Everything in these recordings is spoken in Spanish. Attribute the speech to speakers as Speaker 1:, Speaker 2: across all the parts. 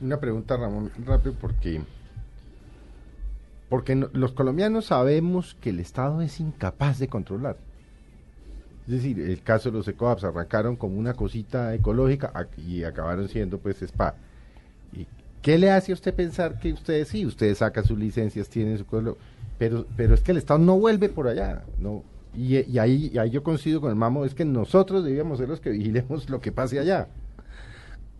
Speaker 1: Una pregunta, Ramón, rápido, porque, porque los colombianos sabemos que el Estado es incapaz de controlar. Es decir, el caso de los ecoaps arrancaron como una cosita ecológica y acabaron siendo pues spa. ¿Y qué le hace a usted pensar que ustedes sí, ustedes sacan sus licencias, tienen su pero, pero es que el Estado no vuelve por allá, no. Y, y ahí, y ahí yo coincido con el mamo, es que nosotros debíamos ser los que vigilemos lo que pase allá.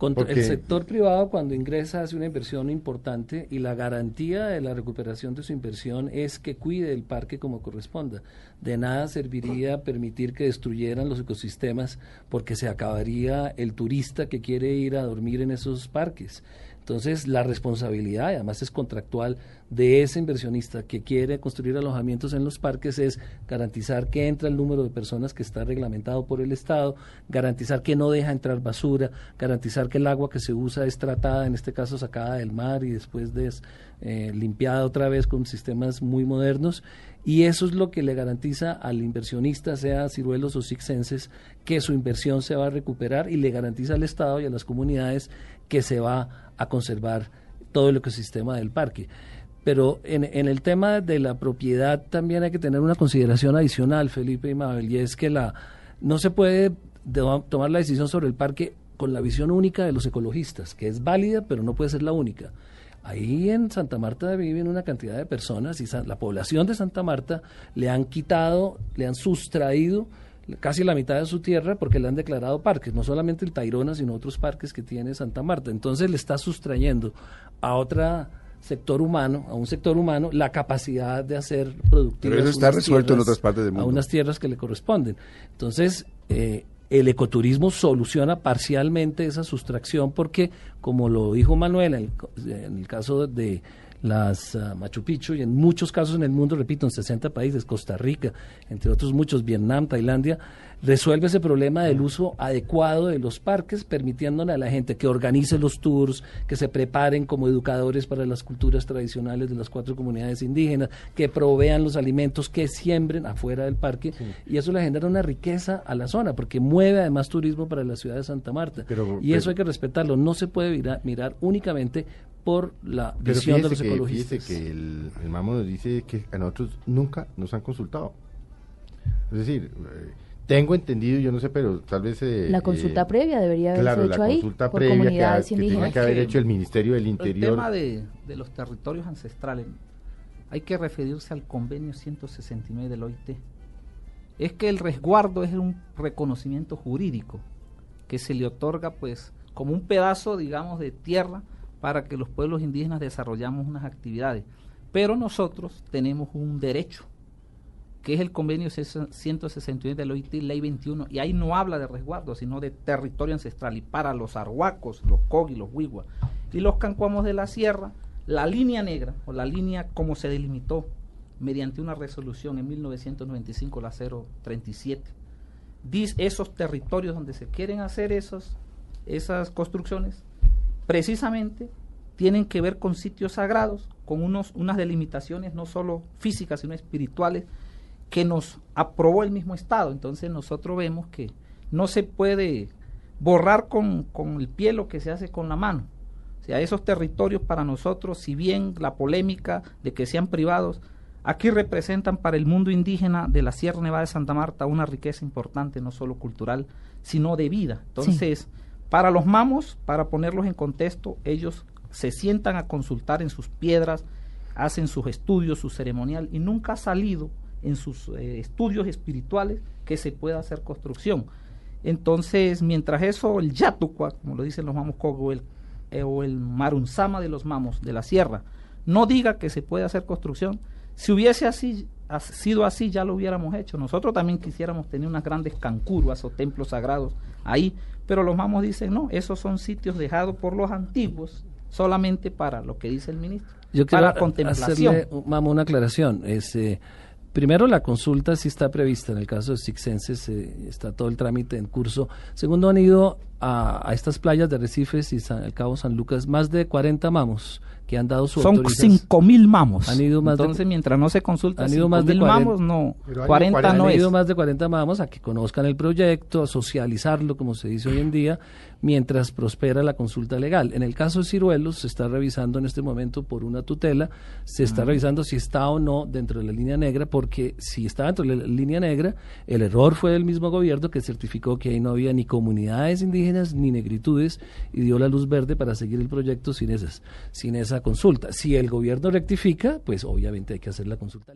Speaker 2: Contra-
Speaker 1: Porque-
Speaker 2: El sector privado cuando ingresa hace una inversión importante y la garantía de la recuperación de su inversión es que cuide el parque como corresponda. De nada serviría permitir que destruyeran los ecosistemas porque se acabaría el turista que quiere ir a dormir en esos parques. Entonces, la responsabilidad, además es contractual, de ese inversionista que quiere construir alojamientos en los parques es garantizar que entra el número de personas que está reglamentado por el Estado, garantizar que no deja entrar basura, garantizar que el agua que se usa es tratada, en este caso sacada del mar y después des- eh, limpiada otra vez con sistemas muy modernos. Y eso es lo que le garantiza al inversionista, sea ciruelos o sixenses, que su inversión se va a recuperar y le garantiza al Estado y a las comunidades que se va a conservar todo el ecosistema del parque. Pero en, en el tema de la propiedad también hay que tener una consideración adicional, Felipe y Mabel, y es que la no se puede de- tomar la decisión sobre el parque con la visión única de los ecologistas, que es válida, pero no puede ser la única. Ahí en Santa Marta viven una cantidad de personas y la población de Santa Marta le han quitado, le han sustraído casi la mitad de su tierra porque le han declarado parques, no solamente el Tayrona, sino otros parques que tiene Santa Marta. Entonces le está sustrayendo a otro sector humano, a un sector humano, la capacidad de hacer productivas.
Speaker 3: Pero eso está resuelto en otras partes del
Speaker 2: A
Speaker 3: mundo.
Speaker 2: unas tierras que le corresponden. Entonces, eh, el ecoturismo soluciona parcialmente esa sustracción porque, como lo dijo Manuel, en el, en el caso de las ah, Machu Picchu y en muchos casos en el mundo, repito, en 60 países, Costa Rica, entre otros muchos, Vietnam, Tailandia, resuelve ese problema del uso adecuado de los parques, permitiéndole a la gente que organice los tours, que se preparen como educadores para las culturas tradicionales de las cuatro comunidades indígenas, que provean los alimentos, que siembren afuera del parque, y eso le genera una riqueza a la zona, porque mueve además turismo para la ciudad de Santa Marta.
Speaker 1: Pero-
Speaker 2: y
Speaker 1: pero-
Speaker 2: eso hay que respetarlo, no se puede mirar, mirar únicamente por la
Speaker 1: Pero
Speaker 2: visión de los
Speaker 1: que,
Speaker 2: ecologistas.
Speaker 1: fíjese que el, el mamo nos dice que a nosotros nunca nos han consultado. Es decir, eh, tengo entendido, yo no sé, pero tal vez... eh,
Speaker 4: La consulta
Speaker 1: eh,
Speaker 4: previa debería haberse
Speaker 1: Claro,
Speaker 4: hecho
Speaker 1: la
Speaker 4: ahí
Speaker 1: consulta
Speaker 4: por
Speaker 1: previa que, ha-
Speaker 4: comunidades
Speaker 1: que tiene
Speaker 4: indígenas.
Speaker 1: que haber hecho el Ministerio del Interior.
Speaker 5: El tema de, de los territorios ancestrales, hay que referirse al convenio 169 del OIT. Es que el resguardo es un reconocimiento jurídico que se le otorga pues como un pedazo, digamos, de tierra para que los pueblos indígenas desarrollamos unas actividades. Pero nosotros tenemos un derecho, que es el convenio 169 del OIT, ley 21, y ahí no habla de resguardo, sino de territorio ancestral. Y para los arhuacos, los cogi, los huigua y los cancuamos de la sierra, la línea negra, o la línea como se delimitó mediante una resolución en 1995, la 037, dice esos territorios donde se quieren hacer esas construcciones, precisamente tienen que ver con sitios sagrados, con unos, unas delimitaciones no solo físicas, sino espirituales, que nos aprobó el mismo Estado. Entonces nosotros vemos que no se puede borrar con, con el pie lo que se hace con la mano. O sea, esos territorios para nosotros, si bien la polémica de que sean privados, aquí representan para el mundo indígena de la Sierra Nevada de Santa Marta una riqueza importante, no solo cultural, sino de vida. Entonces, para los mamos, para ponerlos en contexto, ellos se sientan a consultar en sus piedras, hacen sus estudios, su ceremonial, y nunca ha salido en sus eh, estudios espirituales que se pueda hacer construcción. Entonces, mientras eso, el Yatucua, como lo dicen los mamos Cogo, el, eh, o el Marunzama de los mamos de la sierra, no diga que se puede hacer construcción, si hubiese así ha sido así, ya lo hubiéramos hecho. Nosotros también quisiéramos tener unas grandes cancuruas o templos sagrados ahí, pero los mamos dicen, no, esos son sitios dejados por los antiguos solamente para lo que dice el ministro.
Speaker 2: Yo quiero
Speaker 5: para contemplación.
Speaker 2: hacerle, Mamo, una aclaración. Este, primero, la consulta sí está prevista. En el caso de Sixenses eh, está todo el trámite en curso. Segundo, han ido a, a estas playas de Arrecifes y San- el Cabo San Lucas más de 40 mamos que han dado su
Speaker 5: Son
Speaker 2: autorización.
Speaker 5: cinco mil mamos.
Speaker 2: Han ido más de-
Speaker 5: Entonces, mientras no se consulta
Speaker 2: han ido más de
Speaker 5: 5.000
Speaker 2: 40.
Speaker 5: mamos, no.
Speaker 1: Pero han ido
Speaker 5: 40
Speaker 1: 40,
Speaker 5: no
Speaker 2: han
Speaker 5: es.
Speaker 2: ido más de 40 mamos a que conozcan el proyecto, a socializarlo, como se dice hoy en día, mientras prospera la consulta legal. En el caso de Ciruelos, se está revisando en este momento por una tutela, se está revisando si está o no dentro de la línea negra, porque si está dentro de la línea negra, el error fue del mismo gobierno que certificó que ahí no había ni comunidades indígenas ni negritudes y dio la luz verde para seguir el proyecto sin esas, sin esa consulta. Si el gobierno rectifica, pues obviamente hay que hacer la consulta.